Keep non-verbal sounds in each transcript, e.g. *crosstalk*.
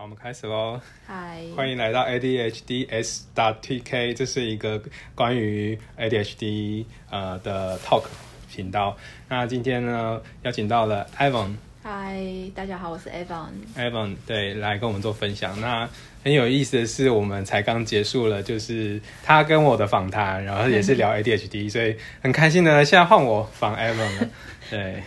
好，我们开始喽。嗨，欢迎来到 ADHDs TK，这是一个关于 ADHD 呃的 talk 频道。那今天呢，邀请到了 Evan。嗨，大家好，我是 Evan。Evan 对，来跟我们做分享。那很有意思的是，我们才刚结束了，就是他跟我的访谈，然后也是聊 ADHD，所以很开心的。现在换我访 Evan 了。对，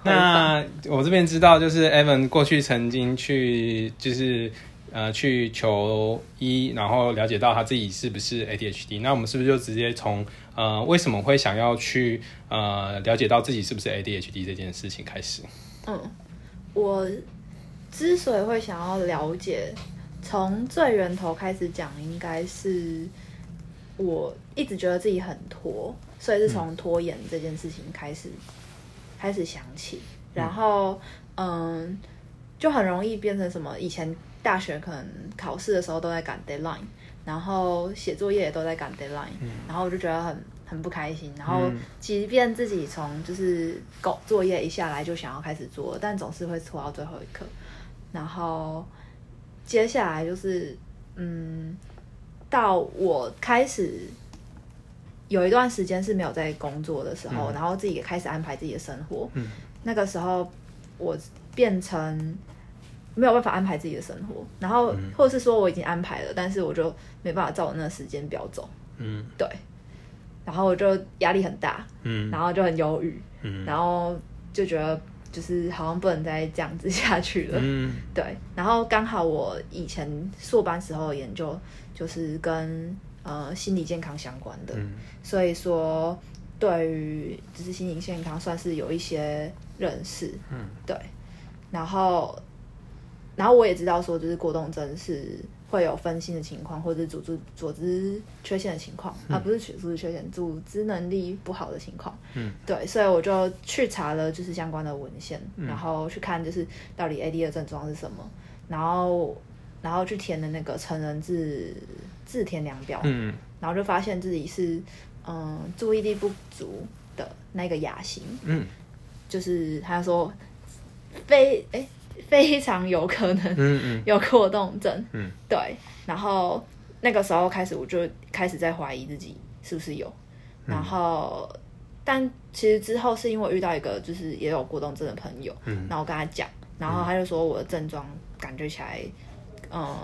*laughs* 那我这边知道，就是 Evan 过去曾经去，就是呃去求医，然后了解到他自己是不是 ADHD。那我们是不是就直接从呃为什么会想要去呃了解到自己是不是 ADHD 这件事情开始？嗯，我之所以会想要了解，从最源头开始讲，应该是我一直觉得自己很拖，所以是从拖延这件事情开始开始想起，然后嗯，就很容易变成什么？以前大学可能考试的时候都在赶 deadline，然后写作业也都在赶 deadline，然后我就觉得很。很不开心，然后即便自己从就是搞作业一下来就想要开始做，但总是会拖到最后一刻。然后接下来就是嗯，到我开始有一段时间是没有在工作的时候，然后自己也开始安排自己的生活。嗯，那个时候我变成没有办法安排自己的生活，然后或者是说我已经安排了，但是我就没办法照我那个时间表走。嗯，对。然后我就压力很大，嗯，然后就很忧郁，嗯，然后就觉得就是好像不能再这样子下去了，嗯，对。然后刚好我以前硕班时候的研究就是跟呃心理健康相关的，所以说对于就是心理健康算是有一些认识，嗯，对。然后，然后我也知道说就是过动症是。会有分心的情况，或者组织组织缺陷的情况，啊不是组织缺陷，组织能力不好的情况。嗯，对，所以我就去查了就是相关的文献，然后去看就是到底 AD 的症状是什么，然后然后去填的那个成人自自填量表，嗯，然后就发现自己是嗯注意力不足的那个亚型，嗯，就是他说非哎。非常有可能嗯嗯。有过动症，嗯。对。然后那个时候开始，我就开始在怀疑自己是不是有。然后，但其实之后是因为遇到一个就是也有过动症的朋友，然后我跟他讲，然后他就说我的症状感觉起来，嗯，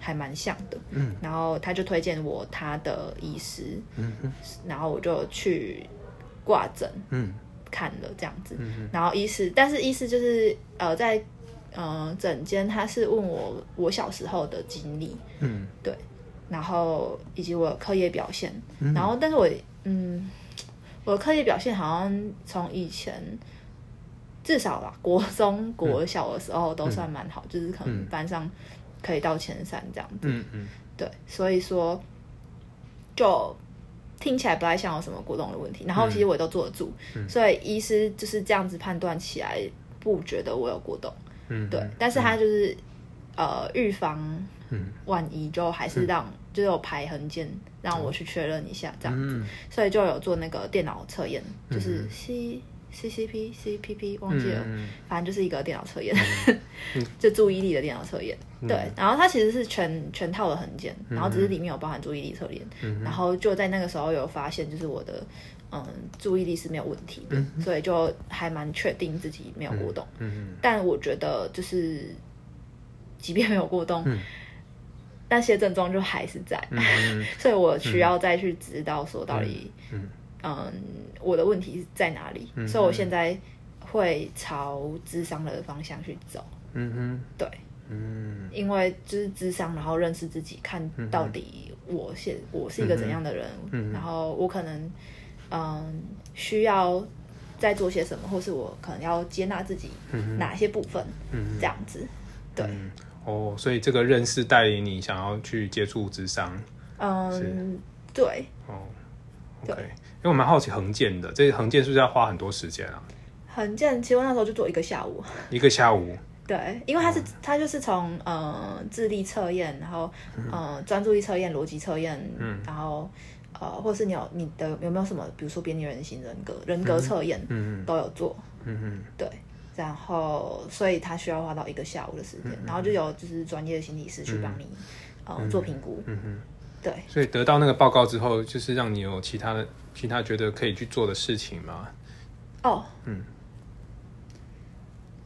还蛮像的。嗯。然后他就推荐我他的医师，嗯然后我就去挂诊，嗯。看了这样子。然后医师，但是医师就是呃在。嗯，诊间他是问我我小时候的经历，嗯，对，然后以及我课业表现，然后但是我嗯，我的课业表现好像从以前至少啦，国中国小的时候都算蛮好，就是可能班上可以到前三这样子，嗯嗯，对，所以说就听起来不太像有什么过动的问题，然后其实我都坐得住，所以医师就是这样子判断起来，不觉得我有过动。嗯，对，但是他就是，呃，预防，嗯，万一就还是让，就是有排痕键让我去确认一下这样子，所以就有做那个电脑测验，就是 C C C P C P P 忘记了，反正就是一个电脑测验，*laughs* 就注意力的电脑测验，对，然后它其实是全全套的痕件，然后只是里面有包含注意力测验，然后就在那个时候有发现，就是我的。嗯，注意力是没有问题的，所以就还蛮确定自己没有过动。嗯但我觉得就是，即便没有过动，那些症状就还是在，*laughs* 所以我需要再去知道说到底，嗯，我的问题在哪里。所以我现在会朝智商的方向去走。嗯哼，对，嗯，因为就是智商，然后认识自己，看到底我现我是一个怎样的人，然后我可能。嗯，需要再做些什么，或是我可能要接纳自己哪些部分，这样子，对。哦，所以这个认识带领你想要去接触智商。嗯，对。哦，OK。因为我蛮好奇横建的，这横建是不是要花很多时间啊？横建其实我那时候就做一个下午。*laughs* 一个下午。对，因为它是它就是从呃智力测验，然后呃专注力测验、逻辑测验，嗯，然后。呃，或是你有你的有没有什么，比如说边缘人型人格人格测验，嗯嗯，都有做，嗯嗯，对，然后所以他需要花到一个下午的时间，然后就有就是专业的心理师去帮你、呃做评估，嗯哼。对，所以得到那个报告之后，就是让你有其他的其他觉得可以去做的事情嘛？哦，嗯，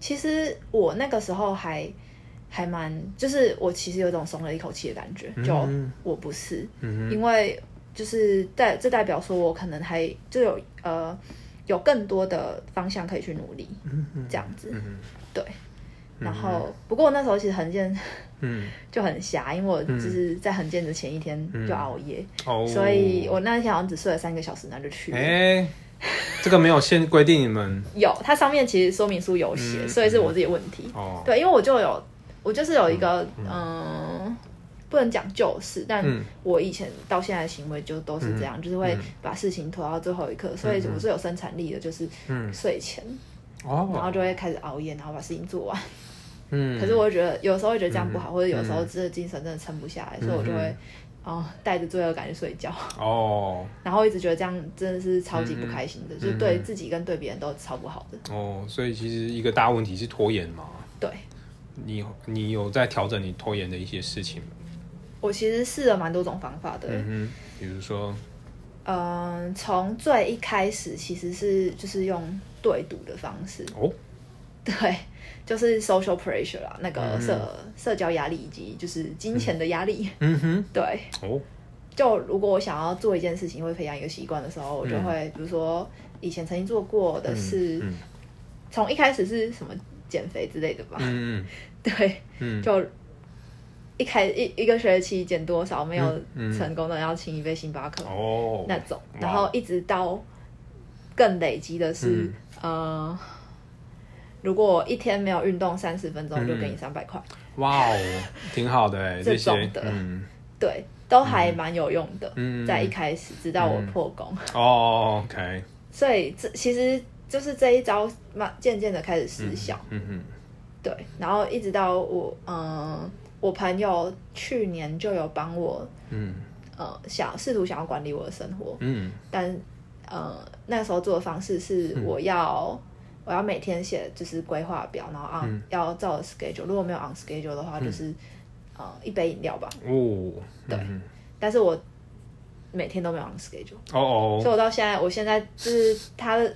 其实我那个时候还还蛮，就是我其实有一种松了一口气的感觉，就嗯我不是，嗯因为就是代这代表说我可能还就有呃有更多的方向可以去努力，这样子，嗯对。然后，不过我那时候其实横健嗯，*laughs* 就很瞎，因为我就是在横健的前一天就熬夜，哦，所以我那天好像只睡了三个小时，然后就去了。哎、这个没有限规定你们 *laughs* 有，它上面其实说明书有写，嗯所以是我自己的问题。哦，对，因为我就有，我就是有一个，嗯、不能讲旧事，但嗯。我以前到现在的行为就都是这样，就是会把事情拖到最后一刻，所以我是有生产力的，就是嗯。睡前，然哦，后就会开始熬夜，然后把事情做完。嗯，可是我会觉得有时候会觉得这样不好，或者有时候真的精神真的撑不下来，所以我就会。哦，带着罪恶感去睡觉，哦。然后一直觉得这样真的是超级不开心嗯的，就是对自己跟对别人都超不好的。哦，所以其实一个大问题是拖延嘛。对。你你有在调整你拖延的一些事情吗？我其实试了蛮多种方法的，嗯哼，比如说，嗯，从最一开始其实是就是用对赌的方式，哦，对，就是 social pressure 啦，那个嗯。社、社交压力以及就是金钱的压力，嗯。哼，*laughs* 对。哦，就如果我想要做一件事情，或者培养一个习惯的时候，我就会，比如说以前曾经做过的是，嗯从一开始是什么减肥之类的吧，嗯 *laughs* 对，嗯。就一开一一个学期减多少没有成功的，要请一杯星巴克，哦，那种，哇。然后一直到更累积的是，嗯。呃，如果我一天没有运动三十分钟，我就给你三百块，哇哦，挺好的 *laughs* 哎，这些种的。嗯，对，都还蛮有用的。嗯。在一开始，直到我破功，哦，OK，*laughs* 所以这其实就是这一招慢渐渐的开始失效，嗯嗯，对，然后一直到我，嗯、我朋友去年就有帮我，嗯。呃，想试图想要管理我的生活，嗯。但呃那时候做的方式是我要、我要每天写就是规划表，然后 on、要照着 schedule，如果没有 on schedule 的话，就是、呃一杯饮料吧。哦，对。嗯。但是我每天都没有 on schedule，、哦哦，所以我到现在，我现在就是他的，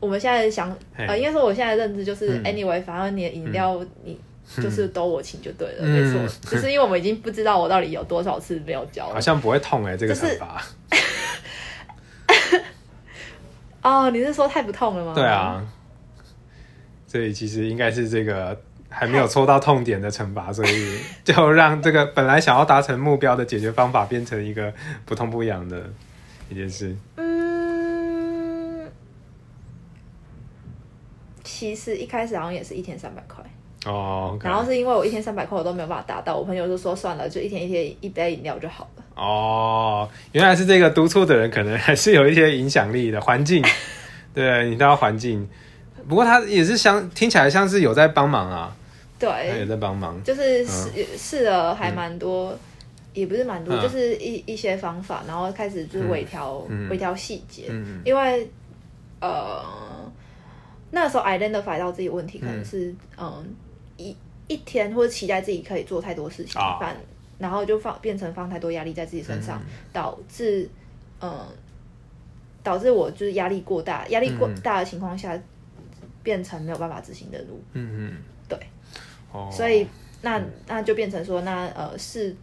我们现在想嘿。呃，应该说我现在的认知就是、嗯。anyway，反正你的饮料你。就是都我请就对了，嗯。没错，就是因为我们已经不知道我到底有多少次没有交了。好像不会痛哎，这个就是惩罚，*laughs* 哦，你是说太不痛了吗？对啊，所以其实应该是这个还没有戳到痛点的惩罚，所以就让这个本来想要达成目标的解决方法变成一个不痛不痒的一件事。嗯，其实一开始好像也是一天三百块，哦然后是因为我一天三百块我都没有办法达到，我朋友就说算了，就一天一天一杯饮料就好了。哦，原来是这个督促的人可能还是有一些影响力的环境，*laughs* 对你知道环境。不过他也是像听起来像是有在帮忙啊，他有，在帮忙。就是试试了还蛮多，也不是蛮多，嗯。就是一一些方法，然后开始就是微调嗯。微调细节，嗯因为呃那时候 identify 到自己问题，可能是嗯。一一天或者期待自己可以做太多事情，啊。反然后就放变成放太多压力在自己身上，导致嗯导致我就是压力过大，压力过嗯。大的情况下，变成没有办法执行的路，嗯嗯，对，哦，所以那那就变成说，那呃适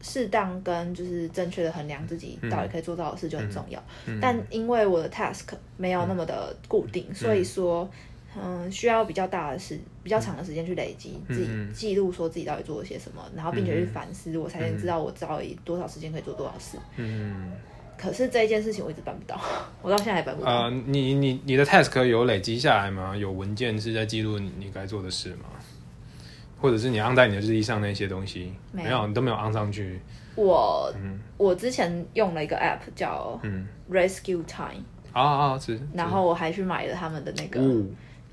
适当跟就是正确的衡量自己到底可以做到的事就很重要。但因为我的 task 没有那么的固定，所以说嗯需要比较大的时比较长的时间去累积自己记录，说自己到底做了些什么，然后并且去反思，我才能知道我到底多少时间可以做多少事。嗯可是这一件事情我一直办不到，*laughs* 我到现在还办不到。呃，你你你的 task 有累积下来吗？有文件是在记录你你该做的事吗？或者是你按在你的日历上那些东西？没有有，你都没有按上去。我、我之前用了一个 app 叫嗯 Rescue Time，、啊啊，是。然后我还去买了他们的那个。哦，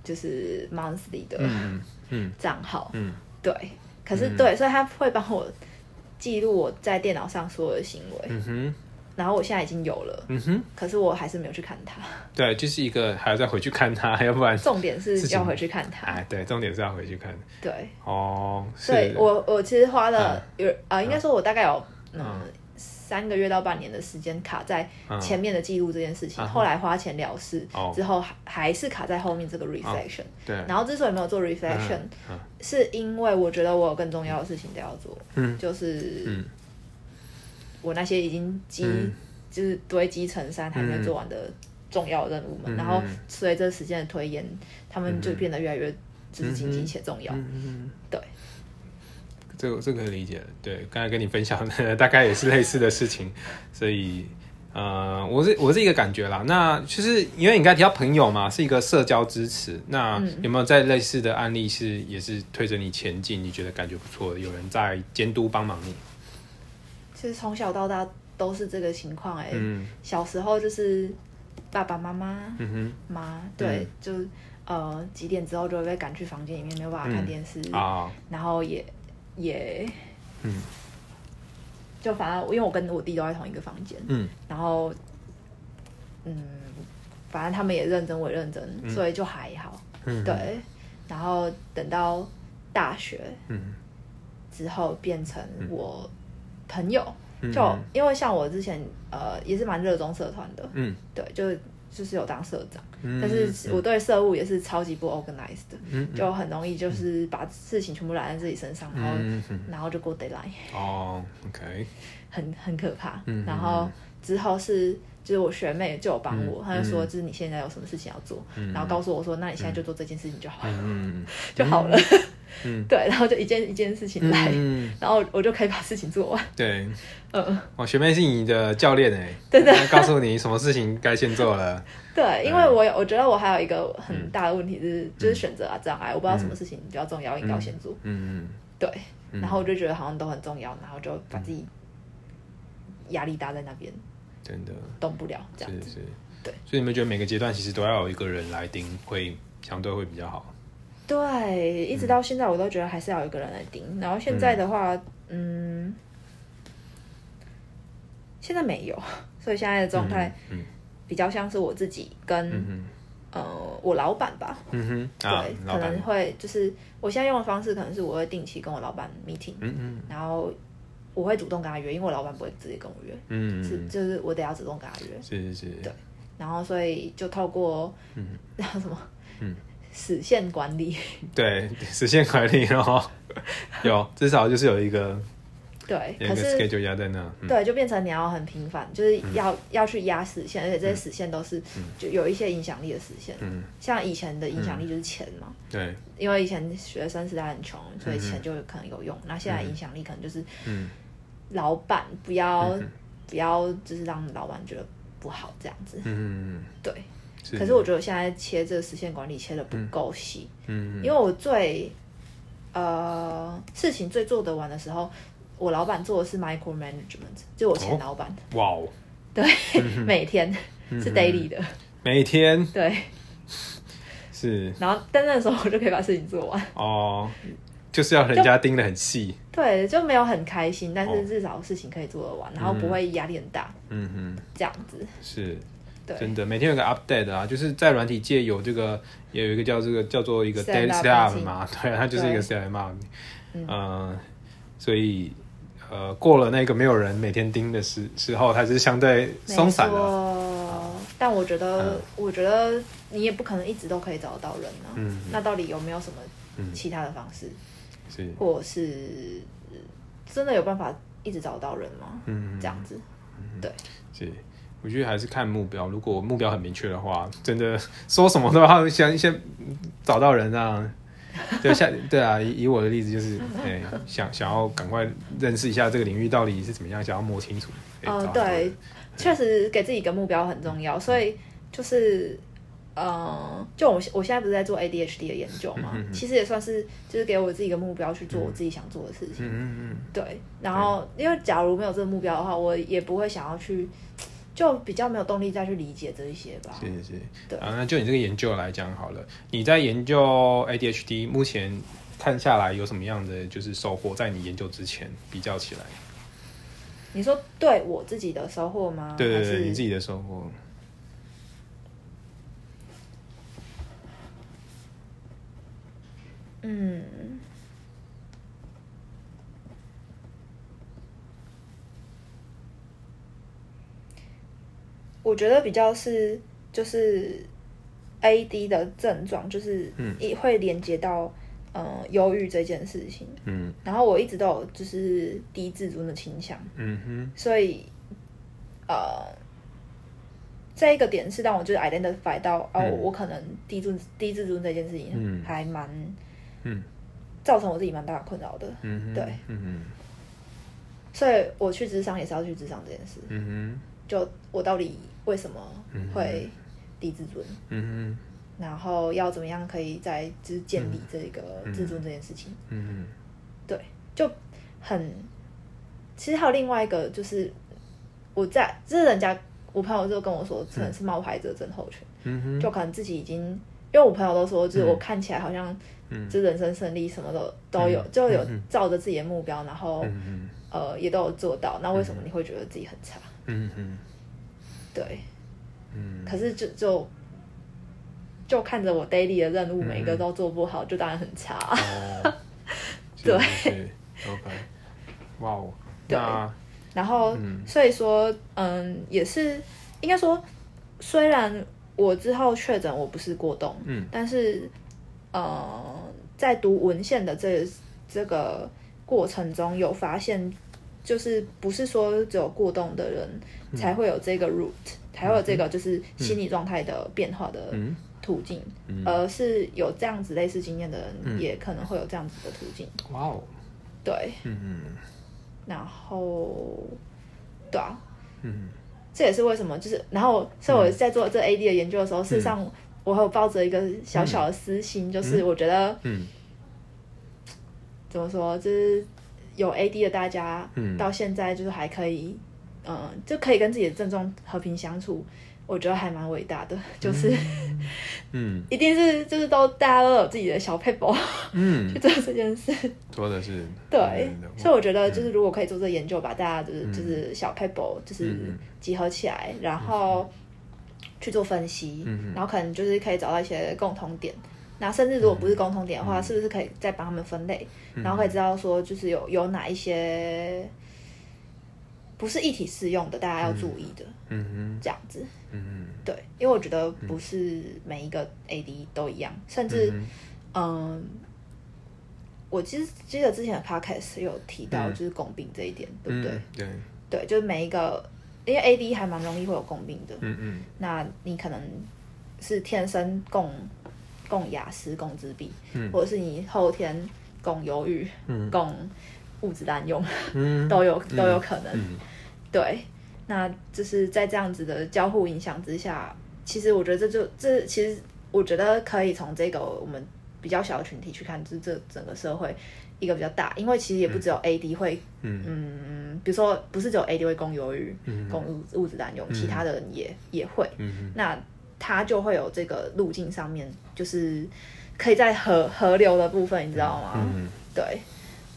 就是 monthly 的嗯嗯账号，嗯对，可是对，所以他会帮我记录我在电脑上所有的行为，嗯哼，然后我现在已经有了，嗯哼，可是我还是没有去看它。对，就是一个还要再回去看它，要不然，重点是要回去看它。哎，对，重点是要回去看。对，哦，是。对我我其实花了嗯。有啊、应该说我大概有嗯嗯。三个月到半年的时间卡在嗯。前面的记录这件事情，嗯后来花钱了事、哦。之后还还是卡在后面这个 reflection。对，然后之所以没有做 reflection，、嗯。是因为我觉得我有更重要的事情都要做，嗯。就是嗯我那些已经积、嗯就是堆积成山还没做完的重要任务们，嗯然后随着时间的推延，他们就变得越来越就是紧急嗯且重要。嗯嗯，对，这个这个可以理解了。对，刚才跟你分享的 *laughs* 大概也是类似的事情，所以呃，我是我是一个感觉啦。那其实因为你刚才提到朋友嘛，是一个社交支持，那嗯有没有在类似的案例是也是推着你前进，你觉得感觉不错，有人在监督帮忙你？其实从小到大都是这个情况哎、嗯。小时候就是爸爸妈妈嗯妈对，就呃几点之后就会被赶去房间里面，没有办法看电视，哼啊。然后也也嗯。就反正因为我跟我弟都在同一个房间，嗯。然后嗯，反正他们也认真，我也认真，嗯。所以就还好。嗯，对，然后等到大学嗯。之后变成我朋友，嗯就因为像我之前呃也是蛮热衷社团的，嗯。对，就就是有当社长，嗯，但是我对社务也是超级不 organized 的，嗯就很容易就是把事情全部揽在自己身上，然后、然后就过 deadline，哦，OK，很很可怕。嗯。然后之后是就是我学妹就有帮我，嗯她就说嗯。就是你现在有什么事情要做，嗯。然后告诉我说那你现在就做这件事情就好了，嗯 *laughs* 就好了。嗯。*laughs* 对，然后就一件一件事情来，嗯，然后我就可以把事情做完。对，*laughs* 嗯，我学妹是你的教练哎，真的告诉你什么事情该先做了。对，因为我有我觉得我还有一个很大的问题嗯是，就是选择啊障碍，我不知道什么事情比较重要，应该要先做。嗯嗯对，嗯。然后我就觉得好像都很重要，然后就把自己压力搭在那边，真的动不了这样子。是是，对，所以你们觉得每个阶段其实都要有一个人来盯，会相对会比较好。对，一直到现在我都觉得还是要有一个人来盯。然后现在的话，嗯，现在没有，*laughs* 所以现在的状态嗯比较像是我自己跟、呃我老板吧。嗯哼啊对，，可能，会就是我现在用的方式，可能是我会定期跟我老板 meeting，嗯嗯然后我会主动跟他约，因为我老板不会直接跟我约，嗯，是就是我得要主动跟他约。是是是，对。然后所以就透过嗯。那叫什么，嗯。实现管理，对，实现管理然后，有至少就是有一个对，可是 schedule 压在那，嗯。对，就变成你要很频繁，就是要、要去压实线，而且这些实线都是、就有一些影响力的实线。嗯，像以前的影响力就是钱嘛，对，因为以前学生时代很穷，所以钱就可能有用。那现在影响力可能就是嗯。老板不要、嗯不要，就是让老板觉得不好这样子。嗯，对，是可是我觉得我现在切这个实线管理切的不够细，嗯。因为我最呃事情最做得完的时候，我老板做的是 micro management，就我前老板，哇哦，对，*laughs* 每天是 daily 的，每天？对，是。然后但那时候我就可以把事情做完，哦，就是要人家盯得很细，对，就没有很开心，但哦。是至少事情可以做得完，然后不会压力很大，嗯哼。这样子，是，对。真的，每天有个 update 啊，就是在软体界有这个，也有一个叫这个叫做一个 daily up stand up routine 嘛，*laughs* 对，它就是一个对。Stand up，嗯。呃，所以呃，过了那个没有人每天盯的时时候，它是相对松散没了，错。但我觉得，嗯。我觉得你也不可能一直都可以找得到人啊。嗯。那到底有没有什么嗯其他的方式，是，或者是呃真的有办法一直找得到人吗？嗯，这样子，对，是。我觉得还是看目标，如果目标很明确的话，真的说什么都要先先找到人啊。*laughs* 对，像对啊，以以我的例子就是，哎、想想要赶快认识一下这个领域到底是怎么样，想要摸清楚。哎呃找到人对确实给自己一个目标很重要，所以就是。呃，就我我现在不是在做 ADHD 的研究嘛，嗯嗯嗯其实也算是就是给我自己一个目标去做我自己想做的事情。嗯嗯对，然后因为假如没有这个目标的话，我也不会想要去，就比较没有动力再去理解这一些吧。是，是是。对啊，那就你这个研究来讲好了，你在研究 ADHD，目前看下来有什么样的就是收获？在你研究之前比较起来，你说对我自己的收获吗？对对对，你自己的收获。嗯，我觉得比较是就是 A D 的症状，就是嗯。也会连接到嗯忧郁这件事情。嗯。然后我一直都有就是低自尊的倾向，嗯哼，所以呃，这一个点是让我就是 identify 到哦，嗯。我可能低自低自尊这件事情嗯。还蛮嗯。造成我自己蛮大的困扰的。嗯哼，对。嗯所以我去智商也是要去智商这件事。哼，嗯就我到底为什么嗯会低自尊，哼，嗯然后要怎么样可以再就是建立这个嗯。自尊这件事情，哼，嗯对，就很。其实还有另外一个就是我在，就是人家我朋友就跟我说，可能是冒牌者症候群，嗯哼，就可能自己已经，因为我朋友都说，就是我嗯看起来好像嗯。就人生胜利什么的都有，嗯。就有嗯。嗯。照着自己的目标，然后、呃也都有做到，那为什么你会觉得自己很差？嗯哼，对，嗯，可是就就就看着我 daily 的任务，嗯每个都做不好，就当然很差。*laughs* 哦，对，OK，哇哦，对那然后，嗯。所以说，嗯，也是应该说，虽然我之后确诊我不是过动，嗯。但是，呃，在读文献的这这个过程中，有发现，就是不是说只有过动的人才会有这个 root，、才会有这个就是心理状态的变化的嗯。途径，嗯。而是有这样子类似经验的人，嗯。也可能会有这样子的途径。哇哦，对，嗯然后，对啊，嗯。这也是为什么，就是然后，所以我在做这 AD 的研究的时候，事实上我还有抱着一个小小的私心，就是我觉得嗯。怎么说，就是有 AD 的大家，嗯。到现在就是还可以，嗯、就可以跟自己的症状和平相处，我觉得还蛮伟大的，*laughs* 就是、嗯 *laughs* 一定是就是都大家都有自己的小 paper 嗯。*laughs* 去，做这件事，说的是对，嗯所以我觉得就是如果可以做这研究，把大家就是、嗯。就是小 paper 就是嗯集合起来，然后去做分析，嗯然后可能就是可以找到一些共同点。那甚至如果不是共同点的嗯。话，是不是可以再帮他们分类，然后可以知道说就是有有哪一些不是一体适用的，大家要注意的，嗯哼。这样子。嗯嗯对，因为我觉得不是每一个 AD 都一样，甚至嗯嗯，我其实记得之前的 podcast 有提到嗯。就是共病这一点，对不对？嗯对，对，就是每一个，因为 AD 还蛮容易会有共病的，嗯嗯。那你可能是天生共共雅思、共自闭，嗯。或者是你后天共忧郁、嗯。共物质滥用，嗯。*laughs* 都有都有可能。嗯对，那就是在这样子的交互影响之下，其实我觉得这就这其实我觉得可以从这个我们比较小的群体去看，就是这整个社会一个比较大，因为其实也不只有 AD 会，嗯。嗯，比如说不是只有 AD 会供忧郁、嗯。供物物质滥用，其他的人也也会，嗯。那他就会有这个路径上面，就是可以在河河流的部分，你知道吗？嗯。对。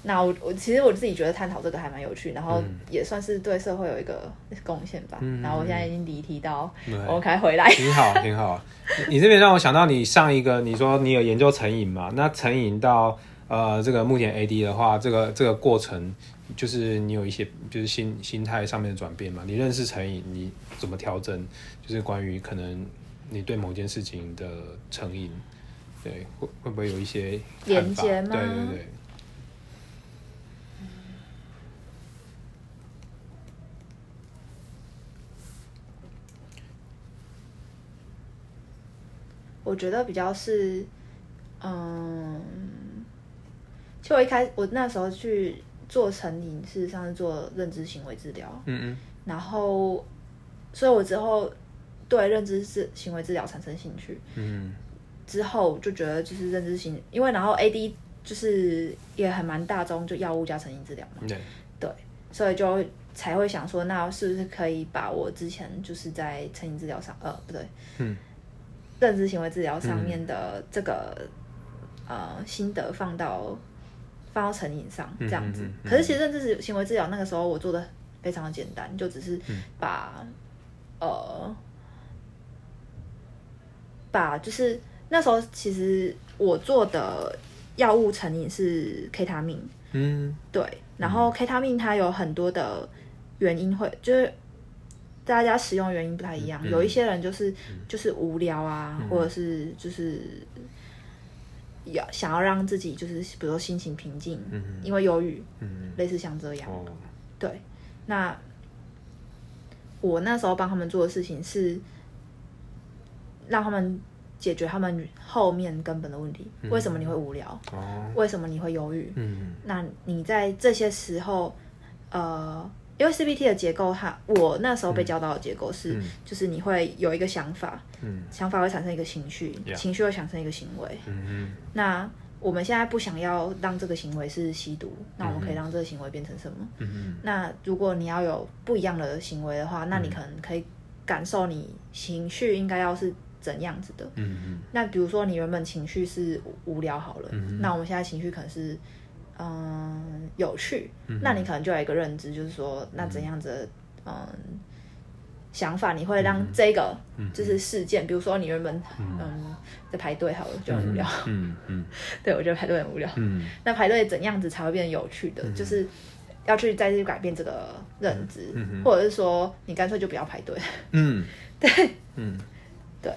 那我我其实我自己觉得探讨这个还蛮有趣，然后嗯也算是对社会有一个贡献吧。嗯然后我现在已经离题到，对我们该回来。挺好，挺好。你你这边让我想到你上一个，你说你有研究成瘾嘛？那成瘾到呃这个目前 AD 的话，这个这个过程就是你有一些就是心心态上面的转变嘛？你认识成瘾，你怎么调整？就是关于可能你对某件事情的成瘾，对会会不会有一些连接吗对对对，我觉得比较是，嗯，其实我一开我那时候去做成瘾，事实上是做认知行为治疗，嗯然后，所以我之后对认知是行为治疗产生兴趣，嗯。之后就觉得就是认知行，因为然后 AD 就是也很蛮大众，就药物加成瘾治疗嘛，嗯，对，对，所以就才会想说，那是不是可以把我之前就是在成瘾治疗上，呃，不对，嗯，认知行为治疗上面的这个、呃心得放到放到成瘾上这样子。嗯嗯嗯可是其实认知行为治疗那个时候我做的非常的简单，就只是把、呃把就是那时候其实我做的药物成瘾是 K 他命，嗯对，然后 K 他命它有很多的原因会就是。大家使用原因不太一样，嗯有一些人就是就是无聊啊，或者是就是要想要让自己就是比如说心情平静，嗯。因为忧郁，嗯。类似像这样。哦。对，那我那时候帮他们做的事情是让他们解决他们后面根本的问题，为什么你会无聊？哦。为什么你会忧郁？嗯。那你在这些时候，呃，因为 CBT 的结构它，我那时候被教到的结构是，嗯。就是你会有一个想法，嗯。想法会产生一个情绪情绪会产生一个行为。嗯那我们现在不想要让这个行为是吸毒，那我们可以让这个行为变成什么？嗯那如果你要有不一样的行为的话，那你可能可以感受你情绪应该要是怎样子的。嗯嗯那比如说你原本情绪是无无聊好了，嗯那我们现在情绪可能是嗯有趣，嗯那你可能就有一个认知，就是说那怎样子的嗯想法，你会让这个就是事件，比如说你原本嗯在排队好了就很无聊，嗯嗯 *laughs* 对我觉得排队很无聊，嗯。那排队怎样子才会变得有趣的？就是要去再去改变这个认知，嗯或者是说你干脆就不要排队。嗯，*laughs* 对，嗯。对，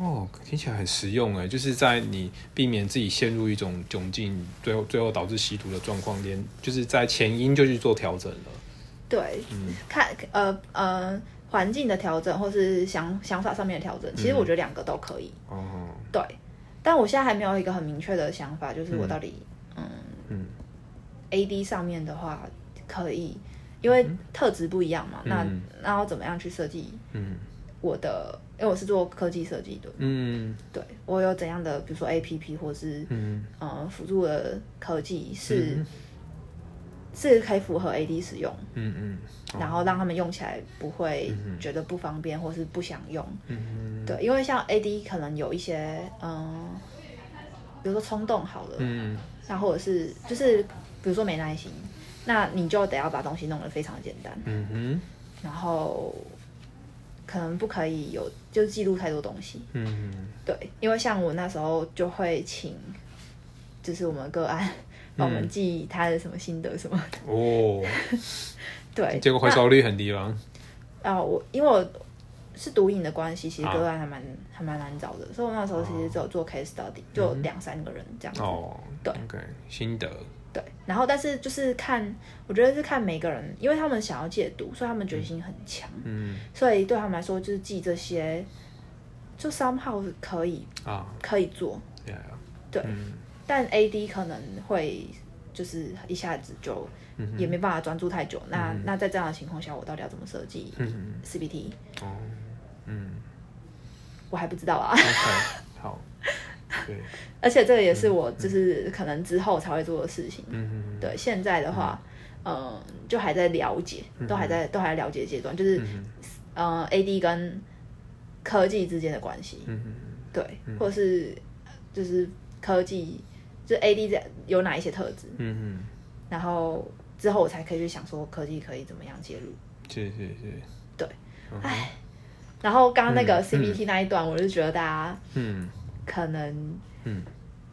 哦，听起来很实用哎，就是在你避免自己陷入一种窘境，最后最后导致吸毒的状况，连就是在前因就去做调整了。对，看呃呃环境的调整，或是想想法上面的调整，其实我觉得两个都可以。哦，对，但我现在还没有一个很明确的想法，就是我到底嗯嗯。A D 上面的话可以，因为特质不一样嘛，那嗯。那要怎么样去设计嗯。我的？因为我是做科技设计的，嗯。对我有怎样的，比如说 A P P 或是嗯。呃辅助的科技是、是可以符合 A D 使用，嗯嗯然后让他们用起来不会觉得不方便或是不想用。嗯对，因为像 A D 可能有一些嗯，比如说冲动好了，嗯那或者是就是比如说没耐心，那你就得要把东西弄得非常简单，嗯哼。然后可能不可以有就记录太多东西。嗯对，因为像我那时候就会请，就是我们个案帮我们记他的什么心得什么的。哦，*laughs* 对，结果回收率很低了。那啊，我因为我是毒瘾的关系，其实啊个案还蛮、还蛮难找的，所以我那时候其实只有做 case study，、就有两三个人这样子。哦，对，OK，心得，对，然后但是就是看，我觉得是看每个人，因为他们想要戒毒，所以他们决心很强，嗯所以对他们来说就是记这些，就 somehow 可以啊，可以做，对啊，对。嗯但 AD 可能会就是一下子就也没办法专注太久。那那在这样的情况下，我到底要怎么设计嗯 CBT？哦，嗯我还不知道啊。，OK，*laughs* 好，对，*laughs* 而且这个也是我就是可能之后才会做的事情。嗯嗯对，现在的话，嗯，就还在了解，都还在都还在了解阶段，就是嗯 AD 跟科技之间的关系，嗯对，或者是就是科技，就是 AD 在有哪一些特质，嗯嗯。然后之后我才可以去想说科技可以怎么样介入。是是是，对，唉，然后刚刚那个 CBT 那一段，我就觉得大家嗯可能嗯。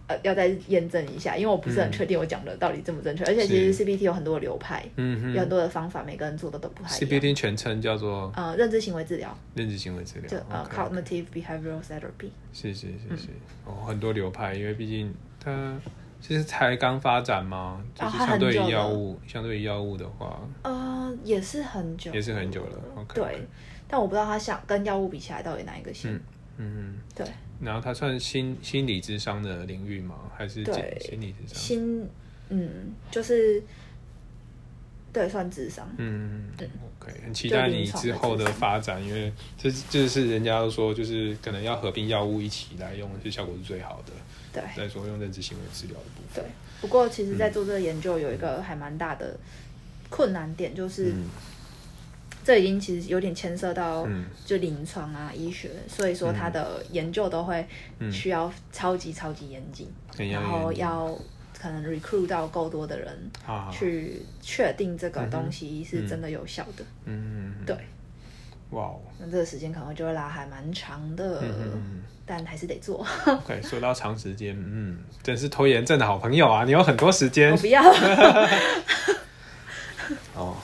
呃要再验证一下，因为我不是很确定我讲的到底正不正确，而且其实 CBT 有很多的流派，嗯有很多的方法，每个人做的都不太一样。CBT 全称叫做呃，认知行为治疗，认知行为治疗，就呃 OK，cognitive behavioral therapy。是是是是，哦，很多流派，因为毕竟它其实才刚发展嘛，就是它相对于药物，相对于药物的话，呃，也是很久，也是很久了，OK，对，但我不知道它想跟药物比起来，到底哪一个先？嗯，对，然后它算心心理智商的领域吗？还是对心理智商？心，嗯，就是对，算智商。嗯，OK，很期待你之后的发展，因为这这是人家都说，就是可能要合并药物一起来用，是效果是最好的。对，再说用认知行为治疗的部分。对，不过其实，在做这个研究有一个还蛮大的困难点，就是、嗯这已经其实有点牵涉到嗯。就临床啊、医学，所以说他的研究都会需要超级超级严谨，然后要可能 recruit 到够多的人，啊，去确定这个东西是真的有效的。嗯，对，哇哦，那这个时间可能就会拉还蛮长的，嗯但还是得做。，OK，说到长时间，嗯，真是拖延症的好朋友啊，你有很多时间。*laughs* 我不要，哦，*laughs*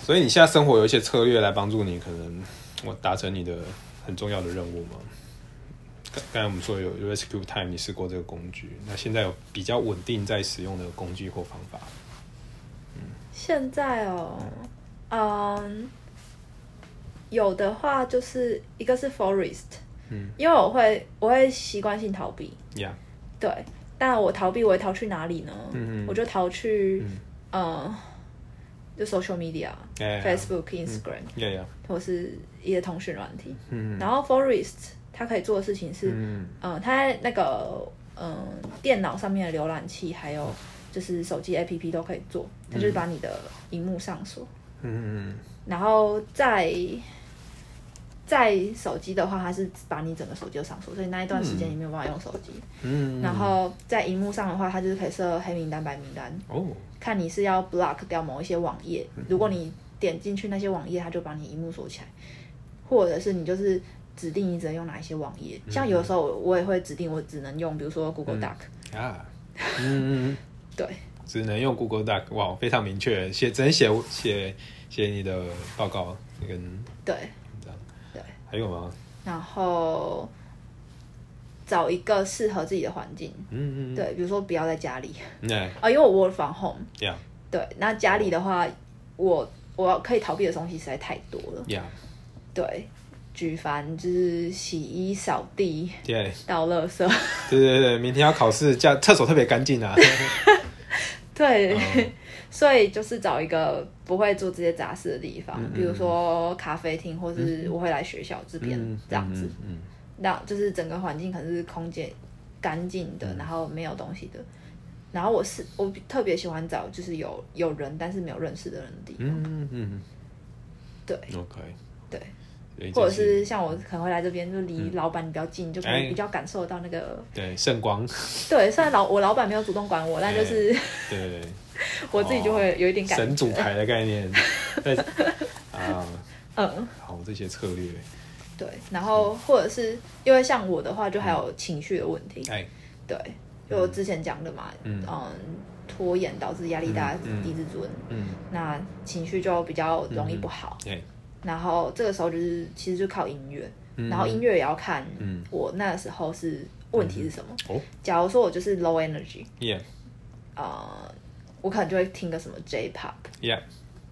所以你现在生活有一些策略来帮助你，可能我达成你的很重要的任务吗？刚刚才我们说有 Rescue Time，你试过这个工具，那现在有比较稳定在使用的工具或方法？现在哦，嗯，有的话就是一个是 forest，嗯，因为我会我会习惯性逃避，呀、对，但我逃避我会逃去哪里呢？嗯嗯我就逃去，嗯嗯，就 social media、哎 Facebook、Instagram，、或是一些通讯软体。嗯。然后 Forest 它可以做的事情是，嗯。嗯，它在那个嗯电脑上面的浏览器，还有就是手机 APP 都可以做，它就是把你的荧幕上锁，嗯。然后在在手机的话，它是把你整个手机都上锁，所以那一段时间你没有办法用手机。嗯，然后在荧幕上的话，它就是可以设黑名单、白名单，哦，看你是要 block 掉某一些网页，如果你点进去那些网页，它就把你荧幕锁起来，或者是你就是指定你只能用哪一些网页。像有的时候我我也会指定我只能用，比如说 Google Doc，、啊，嗯，*laughs* 对。只能用 Google Doc，哇，非常明确，写只能写写写你的报告跟对，还有吗？然后找一个适合自己的环境，嗯嗯，对，比如说不要在家里。那啊、因为我 work from home，呀对，那家里的话，我我可以逃避的东西实在太多了，呀，对，举凡就是洗衣、扫地、对倒垃圾。对对对，明天要考试，家厕所特别干净啊。*laughs* 对，哦所以就是找一个不会做这些杂事的地方，嗯嗯比如说咖啡厅，或是我会来学校这边、嗯这样子，嗯让就是整个环境可能是空间干净嗯。的，然后没有东西的。然后我是我特别喜欢找就是有有人但是没有认识的人的地方，嗯嗯嗯。对，OK，或者是像我可能会来这边就离老板比较近，就可哎。以比较感受到那个、对圣光，*laughs* 对，虽然老我老板没有主动管我，但就是、对。对对，我自己就会有一点感神主牌的概念，*laughs* 对啊，嗯。好这些策略，对，然后或者是因为像我的话，就还有情绪的问题。哎，对，就我之前讲的嘛，嗯。嗯，拖延导致压力大、低自尊，嗯，那情绪就比较容易不好。哎，然后这个时候就是其实就靠音乐，嗯。然后音乐也要看嗯。我那时候是问题是什么。哦。假如说我就是 low energy，，Yeah。呃，我可能就会听个什么 J-pop，Yeah，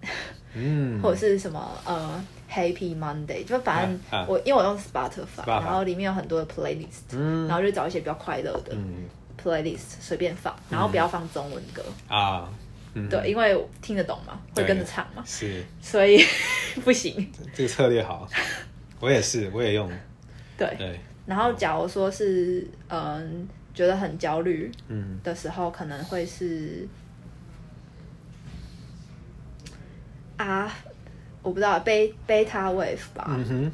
*laughs* 嗯，或者是什么呃 Happy Monday，就反正我、因为我用 Spotify，Spotify。然后里面有很多的 playlist，、嗯。然后就找一些比较快乐的嗯。playlist 随便放，然后不要放中文歌，啊，嗯，对，因为听得懂嘛，会跟着唱嘛，是。所以 *laughs* 不行。这个策略好，我也是，我也用，对，对，然后假如说是嗯觉得很焦虑嗯。的时候，可能会是啊，我不知道贝贝塔 wave 吧，嗯哼，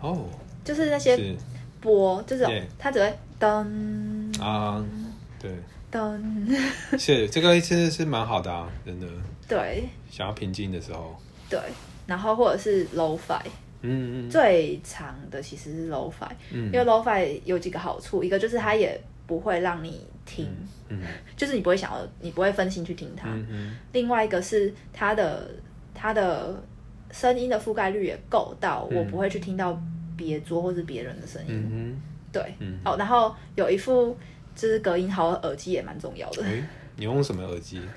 哦，就是那些是。波，就是对它只会噔。啊，对，噔，*laughs* *laughs* 是这个其实是蛮好的啊，真的，对。想要平静的时候，对，然后或者是 low fi，嗯嗯。最长的其实是 low fi，、嗯。因为 low fi 有几个好处，一个就是它也不会让你听，嗯就是你不会想要，你不会分心去听它。嗯嗯。另外一个是它的它的声音的覆盖率也够到，我不会去听到别桌或是别人的声音。嗯对，嗯。哦，然后有一副就是隔音好的耳机也蛮重要的。你用什么耳机？*laughs*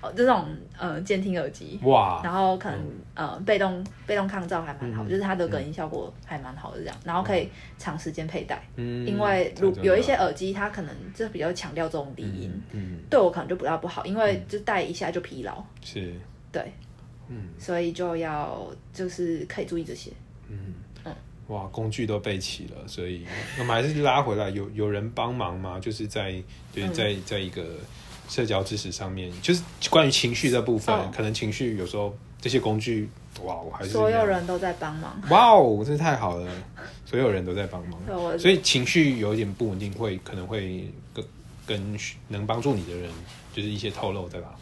哦，这种呃监听耳机。哇，然后可能、呃被动被动抗噪还蛮好，嗯就是它的隔音效果还蛮好的这样，然后可以长时间佩戴，嗯，因为如有一些耳机它可能就比较强调这种低音，嗯对我可能就比较不好，因为就戴一下就疲劳，是，对，嗯。所以就要就是可以注意这些。嗯嗯哇，工具都备齐了，所以我们还是拉回来，有有人帮忙吗？就是在就是嗯。在在一个社交知识上面，就是关于情绪这部分，哦。可能情绪有时候这些工具，哇，我还是所有人都在帮忙，哇哦，真是太好了，所有人都在帮忙，所以情绪有一点不稳定，会可能会跟跟能帮助你的人，就是一些透露，对吧？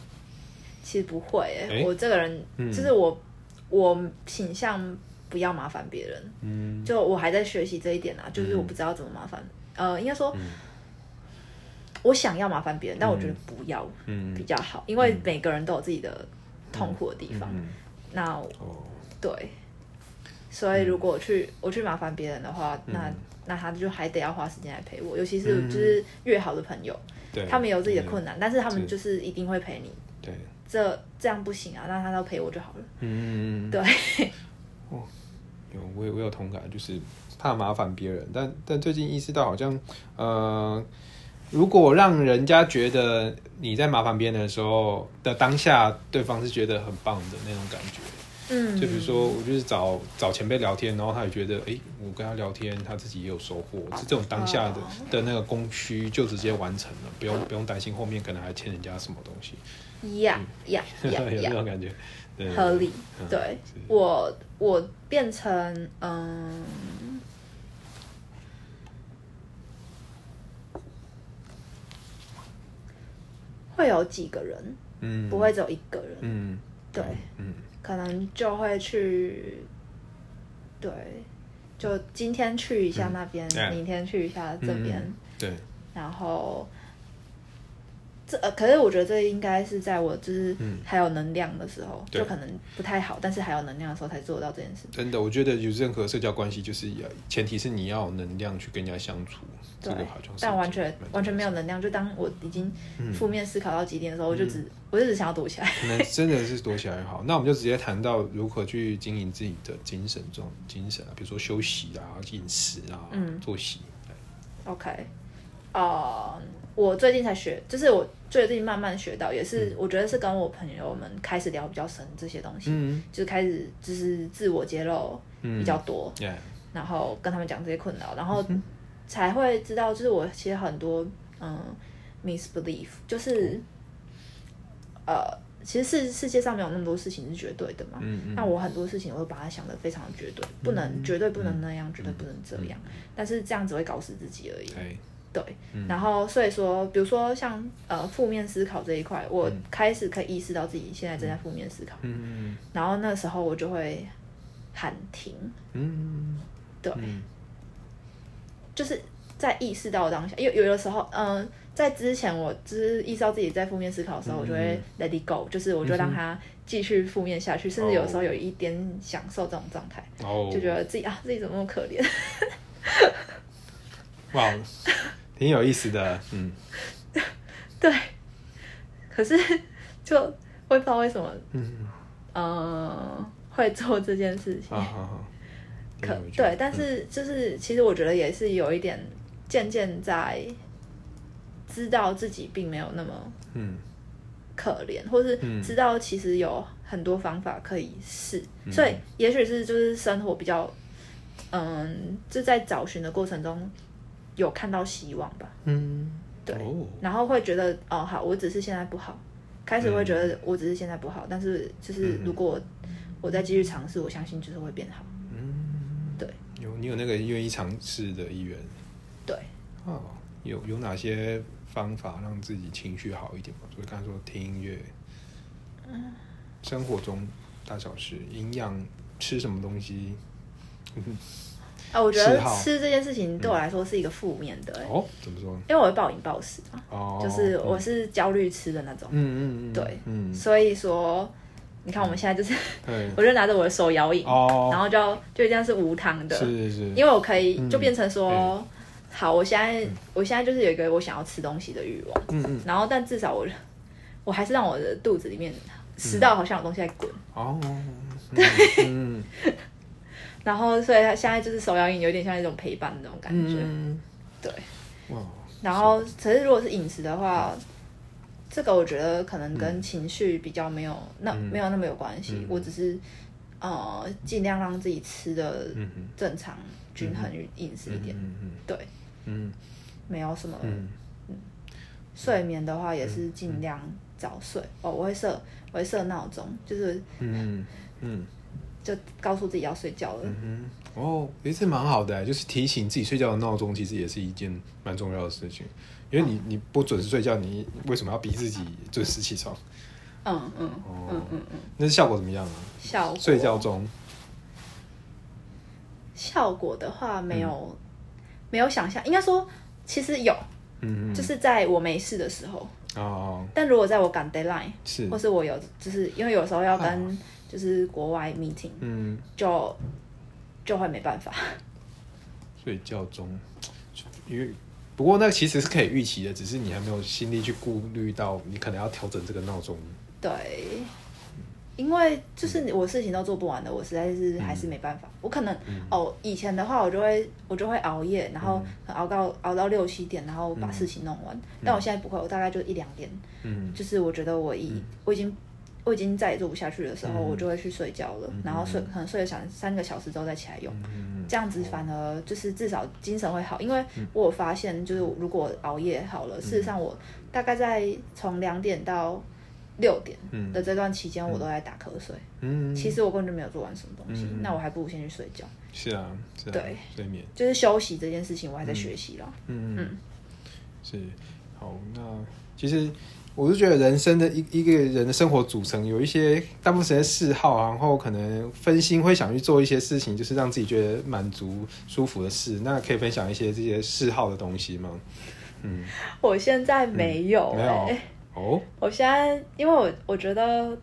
其实不会、我这个人、嗯。就是我，我倾向不要麻烦别人，嗯。就我还在学习这一点啊，就是我不知道怎么麻烦，呃，应该说，我想要麻烦别人，但我觉得不要嗯。比较好，因为每个人都有自己的痛苦的地方。嗯。那哦。对，所以如果我去我去麻烦别人的话，那那他就还得要花时间来陪我，尤其是嗯。就是越好的朋友，对，他们有自己的困难，但是他们就是一定会陪你。对，这这样不行啊，那他都陪我就好了。嗯，对，有我有我有同感，就是怕麻烦别人，但但最近意识到好像呃，如果让人家觉得你在麻烦别人的时候的当下，对方是觉得很棒的那种感觉。嗯，就比如说，我就是找找前辈聊天，然后他也觉得，哎、我跟他聊天，他自己也有收获，是这种当下的、哦的那个供需就直接完成了，不用不用担心后面可能还欠人家什么东西，呀呀 *laughs* 呀有这呀，种感觉，对合理。嗯对是我我变成嗯。会有几个人，嗯，不会只有一个人，嗯，对，嗯可能就会去，对，就今天去一下那边，嗯明天去一下这边，嗯对，然后这呃，可是我觉得这应该是在我就是嗯还有能量的时候，对就可能不太好，但是还有能量的时候才做到这件事。真的，我觉得有任何社交关系，就是要前提是你要有能量去跟人家相处，这对个好像是但完全完全没有能量，就当我已经嗯负面思考到极点的时候，我就只我就只想要躲起来。可能真的是躲起来好。那我们就直接谈到如何去经营自己的精神状精神啊，比如说休息啊、饮食啊、嗯作息。OK，呃，我最近才学，就是我最近慢慢学到，也是、我觉得是跟我朋友们开始聊比较深这些东西，嗯。就是开始就是自我揭露嗯比较多然后跟他们讲这些困扰，然后才会知道，就是我其实很多嗯 misbelief，就是呃，其实世世界上没有那么多事情是绝对的嘛。那我很多事情我会把它想的非常绝对，不能、绝对不能那样，绝对不能这样。但是这样只会搞死自己而已。对，对，然后所以说，比如说像呃负面思考这一块，我开始可以意识到自己现在正在负面思考，嗯。然后那时候我就会喊停，嗯。对，嗯。就是在意识到当下，有有的时候，嗯、在之前我就是意识到自己在负面思考的时候，我就会 let it go，就是我就让它继续负面下去，甚至有时候有一点享受这种状态，哦，就觉得自己啊自己怎么那么可怜，*laughs* 哇，挺有意思的，嗯。*laughs* 对，可是就我也不知道为什么，嗯，呃，会做这件事情好，好好，*laughs* 可对，但是就是其实我觉得也是有一点渐渐在知道自己并没有那么嗯。可怜，或是嗯。知道其实有很多方法可以试，所以也许是就是生活比较，嗯，就在找寻的过程中有看到希望吧，嗯，对。哦。然后会觉得哦好，我只是现在不好，开始会觉得我只是现在不好，但是就是如果我再继续尝试，我相信就是会变好，嗯。对。有你有那个愿意尝试的意愿。对。哦，有有哪些方法让自己情绪好一点吗？所以刚才说听音乐，嗯。生活中大小事，营养，吃什么东西？啊，我觉得吃这件事情对我来说是一个负面的、欸。哦，怎么说？因为我会暴饮暴食嘛，哦，就是我是焦虑吃的那种，嗯嗯嗯，对嗯，所以说，你看我们现在就是，对，*laughs* 我就拿着我的手摇饮，哦，然后就就一定要是无糖的，是是是，因为我可以就变成说，嗯好，我现在我现在就是有一个我想要吃东西的欲望，嗯嗯，然后但至少我我还是让我的肚子里面食道好像有东西在滚，哦，嗯然后所以它现在就是手摇饮有点像一种陪伴的那种感觉，嗯，对。哇，然后，可是如果是饮食的话，这个我觉得可能跟情绪比较没有那、没有那么有关系。我只是呃尽量让自己吃的正常、均衡饮食一点，嗯嗯对，嗯。没有什么。嗯。睡眠的话也是尽量早睡、哦，我会设我会设闹钟，就是嗯嗯就告诉自己要睡觉了。嗯哼，哦，也是蛮好的，就是提醒自己睡觉的闹钟，其实也是一件蛮重要的事情。因为你你不准时睡觉，你为什么要逼自己准时起床？嗯嗯哦嗯嗯嗯，那是效果怎么样啊？效果睡觉中，效果的话没有、没有想象，应该说其实有，嗯嗯，就是在我没事的时候。哦，但如果在我赶 deadline，是或，是我有，就是因为有时候要跟就是国外 meeting，嗯，就就会没办法。睡觉中，*tsk* 因为不过那其实是可以预期的，只是你还没有心力去顾虑到你可能要调整这个闹钟。对，因为就是我事情都做不完的，我实在是还是没办法。我可能、哦，以前的话我就会我就会熬夜，然后熬到熬到六七点，然后把事情弄完。但我现在不会，我大概就一两点，嗯就是我觉得我已、我已经。我已经再也做不下去的时候，嗯。我就会去睡觉了，然后睡可能睡了三三个小时之后再起来用，嗯这样子反而就是至少精神会好，因为我有发现就是如果熬夜好了，事实上我大概在从两点到六点嗯。的这段期间，我都在打瞌睡。嗯，其实我根本就没有做完什么东西，嗯。那我还不如先去睡觉。是啊，是啊，对，睡眠，就是休息这件事情，我还在学习啦。嗯嗯。嗯，是，好，那其实我是觉得人生的一一个人的生活组成有一些大部分时间嗜好，然后可能分心会想去做一些事情，就是让自己觉得满足、舒服的事。那可以分享一些这些嗜好的东西吗？嗯，我现在没有没有。哎、哦，我现在因为我我觉得，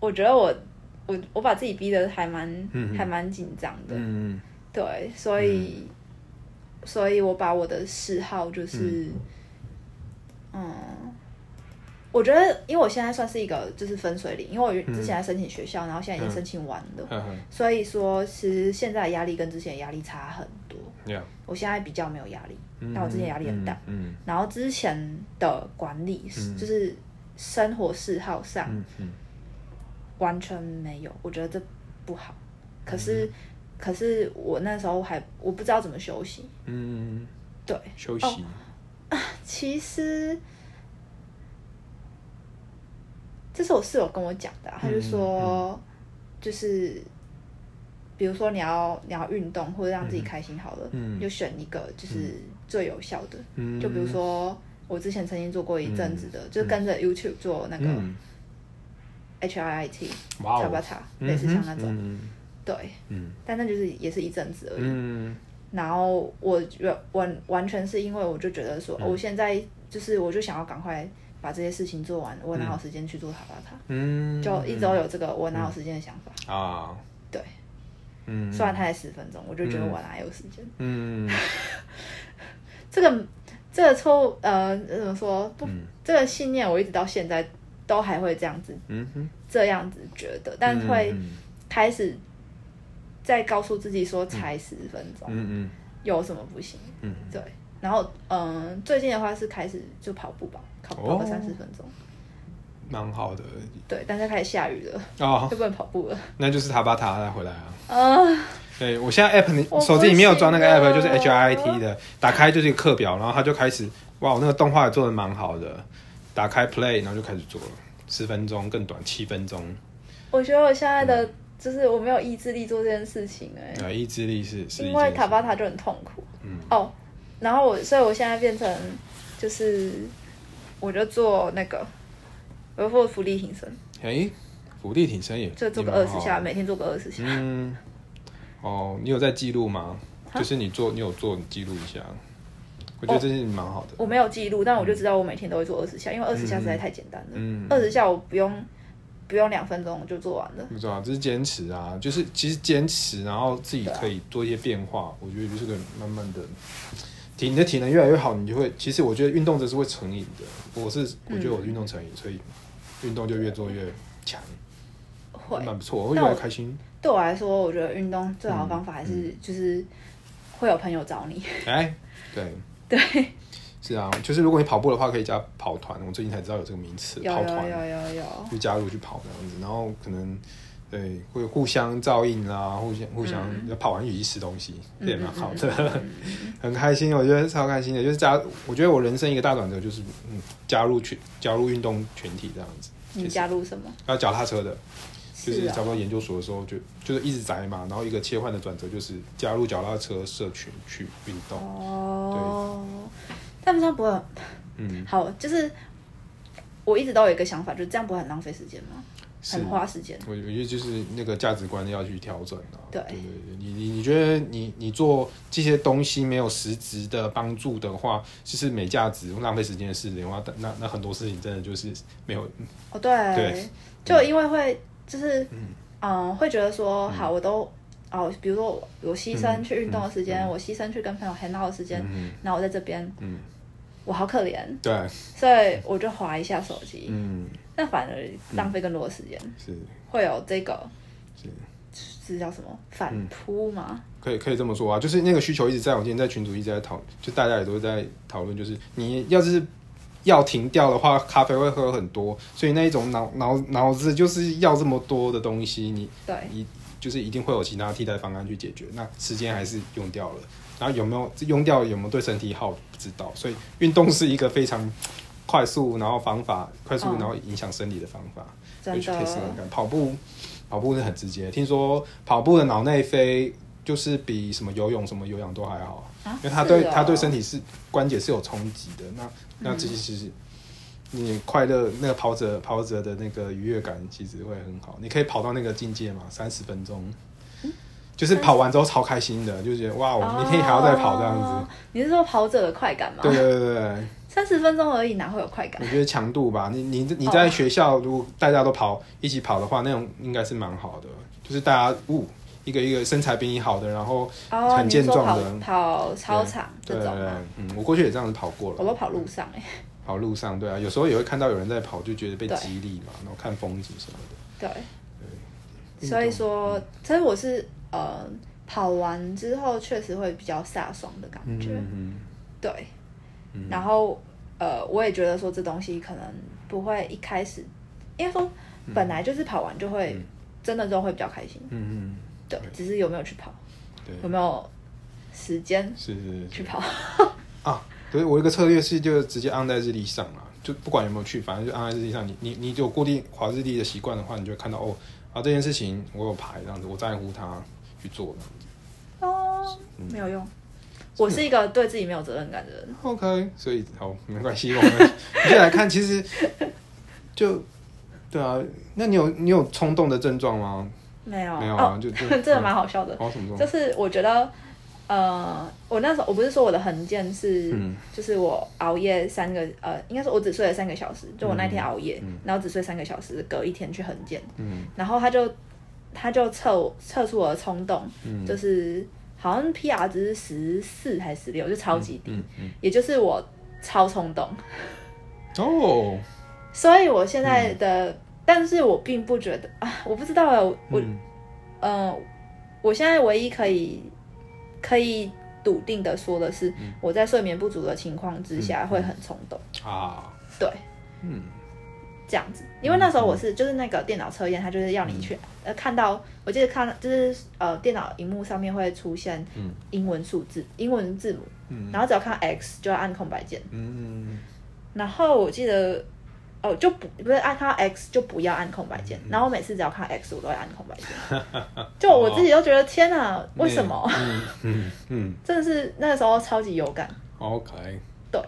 我觉得我我我把自己逼得还蛮、还蛮紧张的，嗯对，所以、所以我把我的嗜好就是，嗯我觉得因为我现在算是一个就是分水岭，因为我之前在申请学校，然后现在已经申请完了，所以说其实现在的压力跟之前的压力差很多。我现在比较没有压力，嗯但我之前压力很大。嗯然后之前的管理、嗯。就是生活嗜好上完全没有，我觉得这不好。可嗯。是，可是我那时候还我不知道怎么休息。嗯，对，休息，其实这是我室友跟我讲的啊、他就说，就是比如说你要你要运动或者让自己开心好了，嗯。你就选一个就是最有效的。嗯。就比如说我之前曾经做过一阵子的，就是跟着 YouTube 做那个嗯，H I I T 哇哦，塔巴塔，类似像那种，嗯。对，嗯。但那就是也是一阵子而已。嗯。然后我完完完全是因为我就觉得说，嗯。我现在就是我就想要赶快把这些事情做完，我哪有时间去做塔巴塔？嗯，就一直都有这个我哪有时间的想法。啊，对，嗯，虽然它才十分钟，我就觉得我哪有时间？嗯。*laughs* 这个这个错误呃怎么说不？嗯。这个信念我一直到现在都还会这样子嗯哼，这样子觉得，但会嗯开始再告诉自己说才十分钟，嗯嗯。有什么不行？嗯。对，然后嗯、最近的话是开始就跑步吧，跑跑个哦。三十分钟。蛮好的。对，但是开始下雨了，哦，*laughs* 就不能跑步了。那就是塔巴塔再回来啊。啊、对我现在 app 你我手机里面有装那个 app，就是 H I I T 的，打开就是一个课表，然后它就开始，哇，我那个动画也做的蛮好的，打开 play，然后就开始做了，十分钟更短，七分钟，我觉得我现在的、就是我没有意志力做这件事情哎、呃，意志力是是因为塔巴塔就很痛苦。嗯。哦，然后我，所以我现在变成就是，我就做那个，我就做浮力挺身，哎，伏地挺身也就做个二十下，每天做个二十下。嗯，哦，你有在记录吗？啊就是你做，你有做，你记录一下。我觉得这件事情蛮好的。我没有记录，但我就知道我每天都会做二十下，因为二十下实在太简单了。嗯，二十下我不用不用两分钟就做完了。不知道，这是坚持啊，就是其实坚持，然后自己可以做一些变化，我觉得就是个慢慢的，体你的体能越来越好，你就会，其实我觉得运动这是会成瘾的，我是我觉得我运动成瘾，所以运动就越做越强，会，蛮不错，我会越来越开心。对我来说，我觉得运动最好的方法还是、嗯就是会有朋友找你。哎，对，对，*laughs* 是啊，就是如果你跑步的话，可以加跑团，我最近才知道有这个名词，跑团。有有有。就加入去跑这样子，然后可能对会互相照应啦，互相互相跑完雨衣吃东西，这也蛮好的，很开心，我觉得超开心的。就是加，我觉得我人生一个大转折就是嗯加入群加入运动群体这样子，你加入什么？要脚踏车的，就是啊差不多研究所的时候就就是一直宅嘛，然后一个切换的转折就是加入脚踏车社群去运动。哦，但不知道不会嗯，好？就是我一直都有一个想法，就是这样不会很浪费时间吗？是。很花时间。我我觉得就是那个价值观要去调整啊。对。对对对，你你你觉得你你做这些东西没有实质的帮助的话，就是没价值、浪费时间的事情的话，那那很多事情真的就是没有。哦，对，对。就因为会就是嗯。会觉得说，好，我都哦，比如说我我牺牲去运动的时间，我牺牲去跟朋友 hang out 的时间，嗯。然后我在这边，嗯，我好可怜，对，所以我就划一下手机，嗯，那反而浪费更多的时间，是。会有这个是。是叫什么？反扑吗？可以可以这么说啊，就是那个需求一直在，我今天在群组一直在讨，就大家也都在讨论，就是你要是要停掉的话，咖啡会喝很多，所以那一种脑脑脑子就是要这么多的东西，你对，你就是一定会有其他替代方案去解决，那时间还是用掉了，然后有没有用掉有没有对身体好不知道，所以运动是一个非常快速，然后方法快速，嗯然后影响生理的方法。就去可以。跑步，跑步是很直接。听说跑步的脑内啡就是比什么游泳、什么有氧都还好，啊因为它对、哦它对身体是关节是有冲击的。那那嗯这些其实你快乐那个跑者跑者的那个愉悦感其实会很好。你可以跑到那个境界嘛，三十分钟。就是跑完之后超开心的，就觉得哇，我明天还要再跑这样子。哦你是说跑者的快感吗？对对对三十分钟而已，哪会有快感？我？觉得强度吧，你你你在学校如果大家都跑一起跑的话，那种应该是蛮好的，就是大家呜一个一个身材比你好的，然后哦，很健壮的。跑操场这对嗯，我过去也这样子跑过了，我都跑路上哎、跑路上，对啊，有时候也会看到有人在跑，就觉得被激励嘛，然后看风景什么的。对，所以说，其实我是呃跑完之后确实会比较飒爽的感觉，嗯对，然后呃我也觉得说这东西可能不会一开始，应该说本来就是跑完就会、真的都会比较开心，嗯嗯，对，只是有没有去跑，对，有没有时间是是是。去跑，*laughs* 啊，所以我一个策略是就直接按在日历上了，就不管有没有去，反正就按在日历上。你你你有固定划日历的习惯的话，你就会看到哦，啊这件事情我有排这样子，我在乎它去做这样子。哦，没有用。我是一个对自己没有责任感的人，OK，所以好没关系，我们接下来看，其实 *laughs* 就对啊，那你有你有冲动的症状吗？没有，没有啊，哦，就就 *laughs* 这个蛮好笑的，哦什么状？就是我觉得，呃，我那时候我不是说我的横件是，嗯就是我熬夜三个，呃，应该说我只睡了三个小时，就我那天熬夜，然后只睡三个小时，隔一天去横件，嗯然后他就他就测我测出我的冲动，嗯。就是好像 PR 值是十四还是十六，就超级低，也就是我超冲动，哦，所以我现在的，但是我并不觉得啊，我不知道哎，我我嗯。嗯，我现在唯一可以可以笃定的说的是，嗯。我在睡眠不足的情况之下会很冲动，啊，对，嗯这样子。因为那时候我是就是那个电脑测验，它就是要你去、呃看到，我记得看就是呃电脑荧幕上面会出现嗯。英文数字、英文字母，嗯。然后只要看 X 就要按空白键，嗯然后我记得。哦，就不不是按看到 X 就不要按空白键，然后我每次只要看 X 我都会按空白键，*laughs* 就我自己都觉得天哪，为什么？嗯嗯嗯。真的是那个时候超级有感，，OK，对，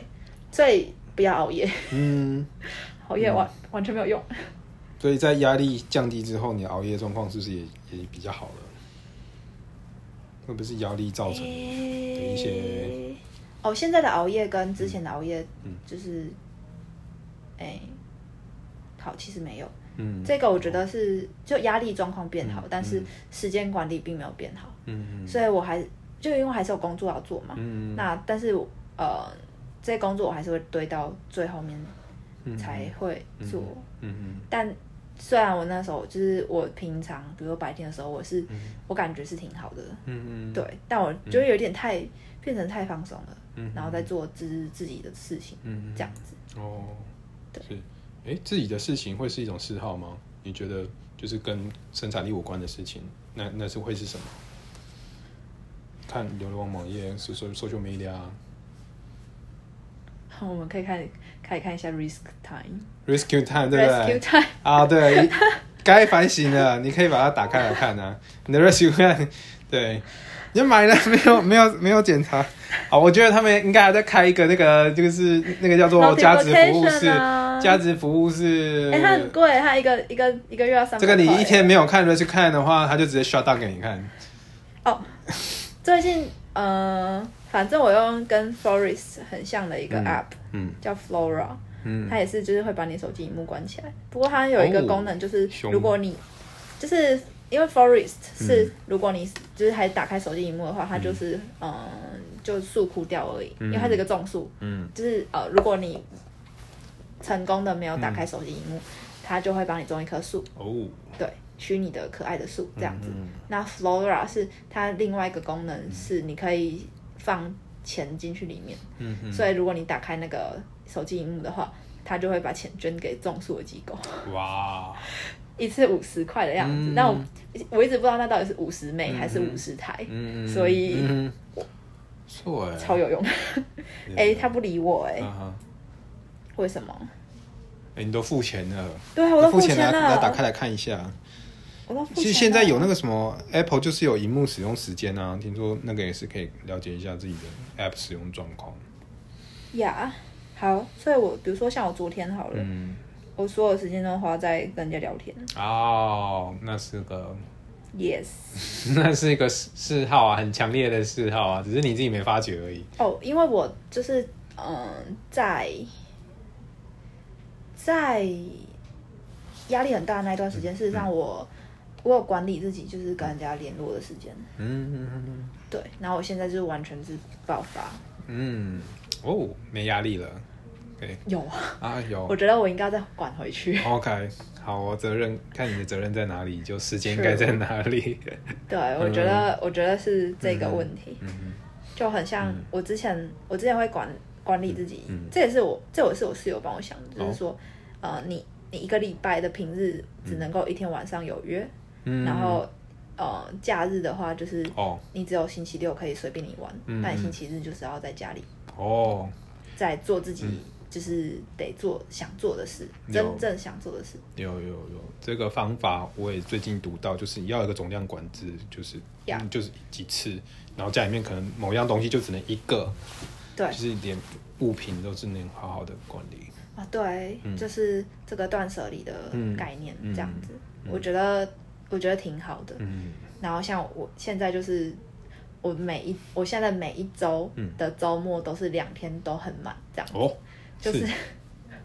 所以不要熬夜，嗯，熬夜完、完全没有用。所以在压力降低之后，你熬夜状况是不是也也比较好了？会不会是压力造成的一些？哦，现在的熬夜跟之前的熬夜，嗯就是，哎、好，其实没有。嗯这个我觉得是就压力状况变好，但是时间管理并没有变好，嗯所以我还就因为还是有工作要做嘛，嗯那但是呃，这些工作我还是会堆到最后面才会做。嗯但虽然我那时候就是我平常，比如说白天的时候，我是、我感觉是挺好的，嗯嗯，对，但我觉得有点太、变成太放松了，嗯然后再做自自己的事情，嗯这样子。哦，是，哎，自己的事情会是一种嗜好吗？你觉得就是跟生产力无关的事情，那那是会是什么？看流浪网页、social social media、我们可以看可以看一下 Risk Time，Rescue rescue time，对不对？Time，啊，对，该反省了，你可以把它打开来看啊。你的 rescue Time，对，你买了 *laughs* 没有？没有没有检查。啊，我觉得他们应该还在开一个那个，就是那个叫做价值服务室 Multiplication 啊，价值服务是。哎、它很贵，它一个一个一个月要三百。这个你一天没有看 rescue 看的话，他就直接 shut down 给你看。哦，最近呃，反正我用跟 Forest 很像的一个嗯 app，、嗯。叫 Flora，嗯。它也是就是会把你手机荧幕关起来。不过它有一个哦功能，就是如果你就是因为 Forest 是嗯如果你就是还打开手机荧幕的话，它就是嗯、呃就速枯掉而已，因为它是一个种树，嗯。就是呃如果你成功的没有打开手机荧幕，它就会帮你种一棵树，哦，对，虚拟的可爱的树这样子。嗯那 Flora 是它另外一个功能，是你可以放钱进去里面，嗯嗯所以如果你打开那个手机荧幕的话，它就会把钱捐给种树的机构，哇，*laughs* 一次五十块的样子。嗯那我我一直不知道那到底是五十枚还是五十台，嗯，所以嗯错哎，超有用。*laughs* 哎、他不理我哎、啊为什么？哎，你都付钱了，对啊，我都付钱了，来打开来看一下。其实现在有那个个什么 Apple 就是有荧幕使用时间啊，听说那个也是可以了解一下自己的 App 使用状况。呀。好，所以我比如说像我昨天好了，嗯，我所有时间都花在跟人家聊天。哦，那是个 Yes，*laughs* 那是一个嗜嗜好啊，很强烈的嗜好啊，只是你自己没发觉而已。哦，因为我就是嗯，在在压力很大的那一段时间，事实上我我有管理自己，就是跟人家联络的时间。嗯嗯对，然后我现在就是完全是爆发。嗯，哦，没压力了。对有啊，啊，有我。觉得我应该再管回去。OK，好，我责任看你的责任在哪里，就时间是该在哪里。对，我觉得我觉得是这个问题，嗯就很像我之前我之前会管管理自己，嗯这也是我这也是我室友帮我想的，就是哦说，呃，你你一个礼拜的平日只能够一天晚上有约，嗯。然后呃假日的话就是哦。你只有星期六可以随便你玩，嗯但星期日就是要在家里哦，在做自己就是得做想做的事，有。真正想做的事。有有有，这个方法我也最近读到，就是要有一个总量管制，就是呀。嗯就是几次，然后家里面可能某样东西就只能一个，对。就是连物品都是能好好的管理。啊，对，就是这个断舍离的嗯。概念，嗯。这样子，我觉得我觉得挺好的。嗯。然后像我现在就是，我每一我现在每一周嗯。的周末都是两天都很满，这样子。哦，就是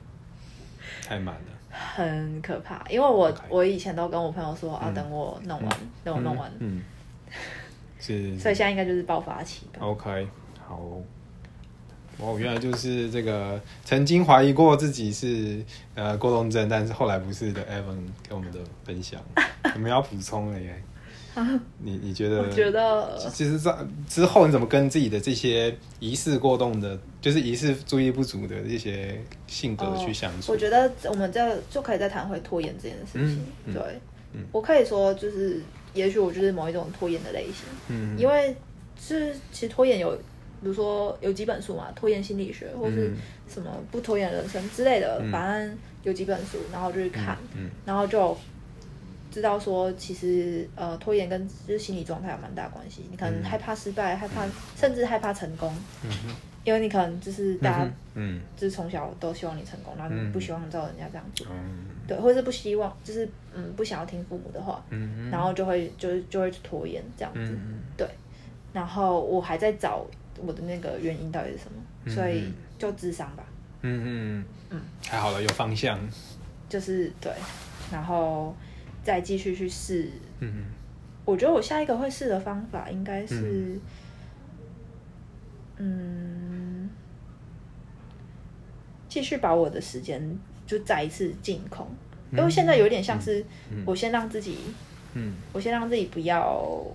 *laughs* 太满了。很可怕。因为我我以前都跟我朋友说啊，嗯。等我弄完，等我弄完，嗯，嗯。是。*laughs* 所以现在应该就是爆发期吧。OK，好。哦，原来就是这个曾经怀疑过自己是呃过动症，但是后来不是的 Evan 给我们的分享，*laughs* 我们要补充了耶。你你觉得？我觉得其实在之后你怎么跟自己的这些疑似过动的，就是疑似注意不足的这些性格去相处？哦我觉得我们这就可以再谈回拖延这件事情。对，嗯我可以说就是，也许我就是某一种拖延的类型，嗯因为是其实拖延有，比如说有几本书嘛，拖延心理学或是嗯什么不拖延人生之类的，嗯反正有几本书，然后就去看，嗯然后就知道说，其实呃拖延跟就是心理状态有蛮大关系。你可能嗯。害怕失败，害怕甚至害怕成功，嗯因为你可能就是大家嗯就是从小都希望你成功，然后你嗯。不希望照人家这样做，嗯对，或者是不希望就是嗯不想要听父母的话，嗯然后就会就就会去拖延这样子，嗯对。然后我还在找我的那个原因到底是什么，所以就智商吧，嗯嗯嗯，太好了，有方向。就是对，然后再继续去试。嗯我觉得我下一个会试的方法应该是，嗯，继续把我的时间就再一次净空，因为现在有点像是我先让自己，嗯。我先让自己不要。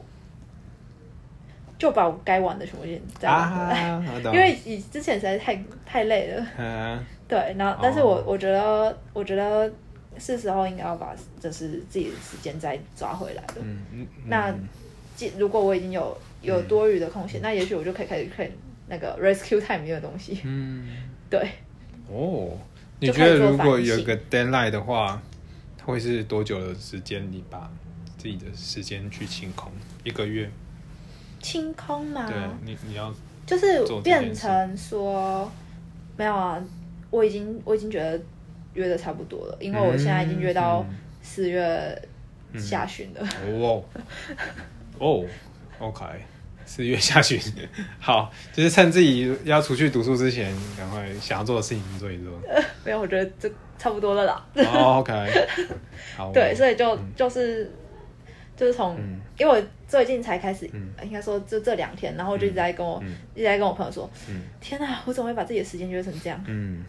就把我该玩的全部先再玩回来，啊，因为以之前实在太太累了，嗯。*laughs* 对，然后但是我、哦。我觉得，我觉得是时候应该要把就是自己的时间再抓回来了。嗯嗯，那既如果我已经有有多余的空闲，那也许我就可以开始看那个 rescue time 里面的东西。嗯。*laughs* 对，哦，你觉得如果有个 deadline 的话，会是多久的时间？你把自己的时间去清空？一个月？清空吗，对你，你要就是变成说没有啊，我已经我已经觉得约的差不多了，因为我现在已经约到嗯四月下旬了。哦。哦，OK，四月下旬，*laughs* 好，就是趁自己要出去读书之前，赶快想要做的事情做一做。*laughs* 没有，我觉得这差不多了啦。哦，OK，好，*laughs* 对，所以就、就是就是从、嗯。因为我最近才开始，嗯应该说就这两天，然后我就一直在跟我、嗯一直在跟我朋友说，嗯天哪，我怎么会把自己的时间约成这样？嗯，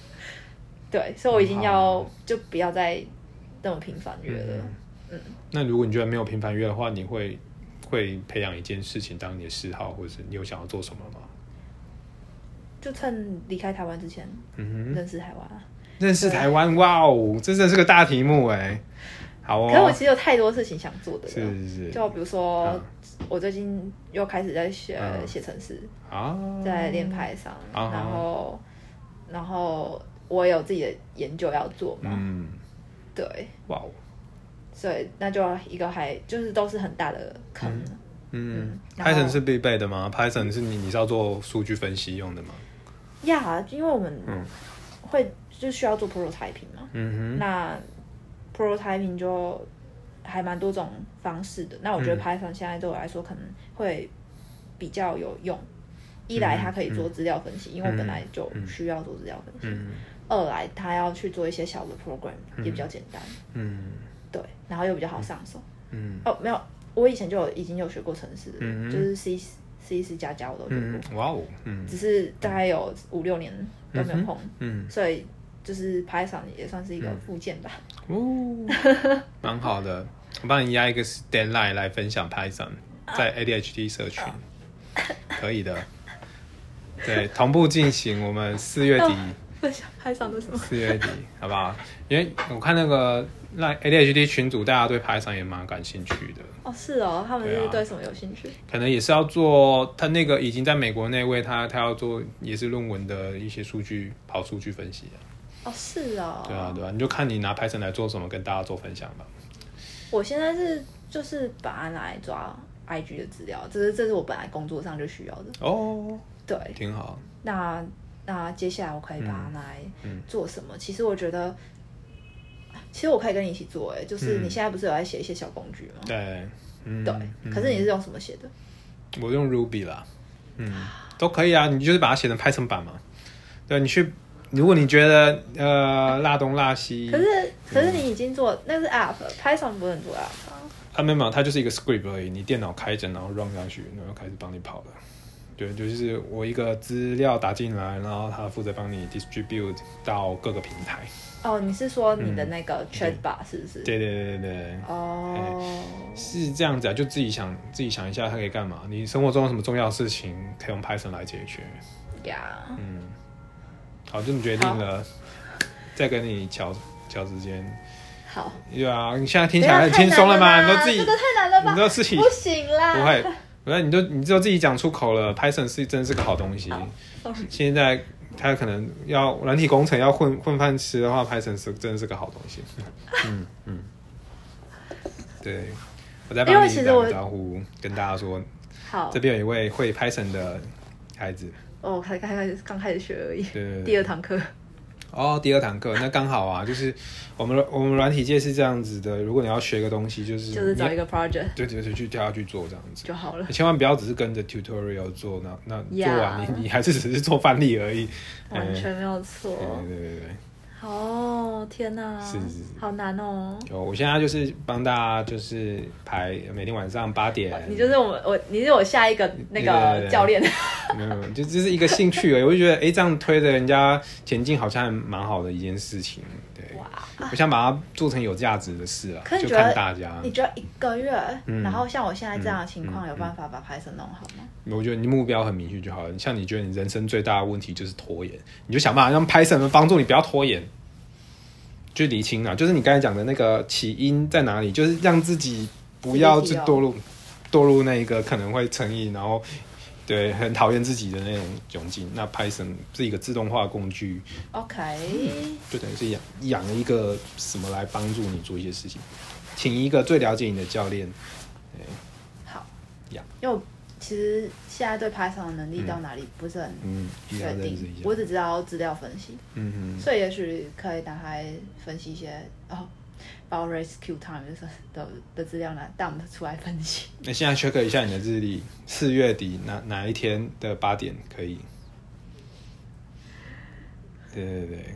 *laughs* 对，所以我已经要就不要再那么频繁约了。嗯那如果你觉得没有频繁约的话，你会会培养一件事情当你的嗜好，或者是你有想要做什么吗？就趁离开台湾之前嗯哼，认识台湾啊。认识台湾，哇哦，这真的是个大题目哎。好哦，可是我其实有太多事情想做的了，是是是，就比如说嗯。我最近又开始在学嗯。写程式，啊，在练派上，啊然后然后我有自己的研究要做嘛，嗯，对，哇哦，所以那就一个还就是都是很大的坑。嗯，Python 是必备的吗？Python 是你你是要做数据分析用的吗？呀因为我们嗯。会就需要做 prototyping 嘛，嗯哼。那 prototyping 就还蛮多种方式的。那我觉得嗯。Python 现在对我来说可能会比较有用。一来它可以做资料分析，因为我本来就需要做资料分析；嗯二来它要去做一些小的 program 也比较简单，嗯。对，然后又比较好上手。嗯。哦，没有，我以前就有已经有学过程式就是 C C C 加加我都学过，嗯，哇哦，嗯。只是大概有五六年都没有碰，嗯。所以就是 Python 也算是一个附件吧。哦，*laughs* 蛮好的。我帮你压一个 deadline 来分享 Python 在 ADHD 社群，可以的。对，同步进行，我们四月底，分享 Python 的什么？四月底，好不好？因为我看那个那 ADHD 群组，大家对 Python 也蛮感兴趣的。哦，是哦，他们是对什么有兴趣？可能也是要做他那个已经在美国那位，他他要做也是论文的一些数据跑数据分析啊。哦，是哦。对啊，对啊，你就看你拿 Python 来做什么，跟大家做分享吧。我现在是就是把它拿来抓 IG 的资料，这是这是我本来工作上就需要的。哦，对，挺好。那那接下来我可以把它拿来嗯做什么？其实我觉得，其实我可以跟你一起做，哎，就是嗯你现在不是有在写一些小工具吗？对，嗯，对，嗯可是你是用什么写的？我用 Ruby 啦，嗯，都可以啊，你就是把它写成 Python 版嘛。对，你去，如果你觉得呃辣东辣西，可是可是你已经做那是 App，Python 不能做 App 啊。啊没有它就是一个 script 而已，你电脑开着，然后 run 下去，然后开始帮你跑了。对，就是我一个资料打进来，然后它负责帮你 distribute 到各个平台。哦，你是说你的那个 Chatbot 是不是？嗯对对对对对，哦，是这样子啊，就自己想自己想一下，它可以干嘛？你生活中有什么重要的事情可以用 Python 来解决？呀，嗯，好，这么决定了，再跟你调调时间。好，对啊，你现在听起来很轻松了嘛？你嘛？都自己，这个太难了吧？你都自己不行啦，不会，不会，你都你就自己讲出口了。Python 是真是个好东西。现在他可能要软体工程要混混饭吃的话，Python 是真的是个好东西。嗯嗯，对，我在帮你打个招呼，跟大家说，好这，边有一位会 Python 的孩子。哦，才刚开始刚开始学而已，对对对第二堂课。哦，第二堂课那刚好啊，*laughs* 就是我们我们软体界是这样子的，如果你要学个东西，就是就是找一个 project 对对对，去跳下去做这样子。就好了。千万不要只是跟着 tutorial 做，那那做完你你还是只是做范例而已。完全没有错。对对对对哦，天哪，是是是好难哦。对，有我现在就是帮大家就是排每天晚上八点，你就是我们，我你是我下一个那个教练。没有没有，就这是一个兴趣而已。我就觉得哎，诶这样推着人家前进好像还蛮好的一件事情。对，哇，我想把它做成有价值的事啊，就可是你觉得看大家。你觉得一个月，嗯然后像我现在这样的情嗯况，有办法把 Python 弄好吗？我觉得你目标很明确就好了。像你觉得你人生最大的问题就是拖延，你就想办法让 Python 帮助你不要拖延，就理清啊，就是你刚才讲的那个起因在哪里，就是让自己不要去堕入堕入那一个可能会成瘾，然后对，很讨厌自己的那种窘境。那 Python 是一个自动化工具，OK，就等于是养养了一个什么来帮助你做一些事情，请一个最了解你的教练。好呀因为我其实现在对 Python 的能力到哪里不是很确定我。只知道资料分析，嗯嗯，所以也许可以打开分析一些哦。把我 rescue time 就是的的资料拿 dump 出来分析，那现在 check 一下你的日历，四月底哪哪一天的八点可以？对对对，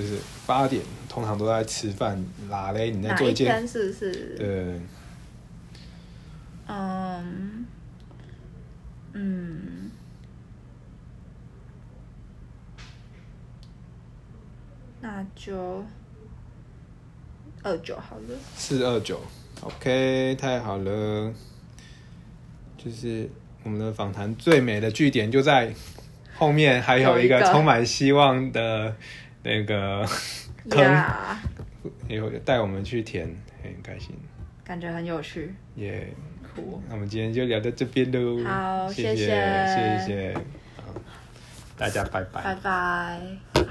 就是八点，通常都在吃饭，拉嘞，你在做一件，一是是？对对对，嗯嗯，那就二九好了。四二九，OK，太好了，就是我们的访谈最美的据点就在后面，还有一个充满希望的那个 *laughs* 坑，呀有带我们去填，很开心，感觉很有趣。耶、酷，那我们今天就聊到这边喽，好谢谢谢谢。大家拜拜。拜拜。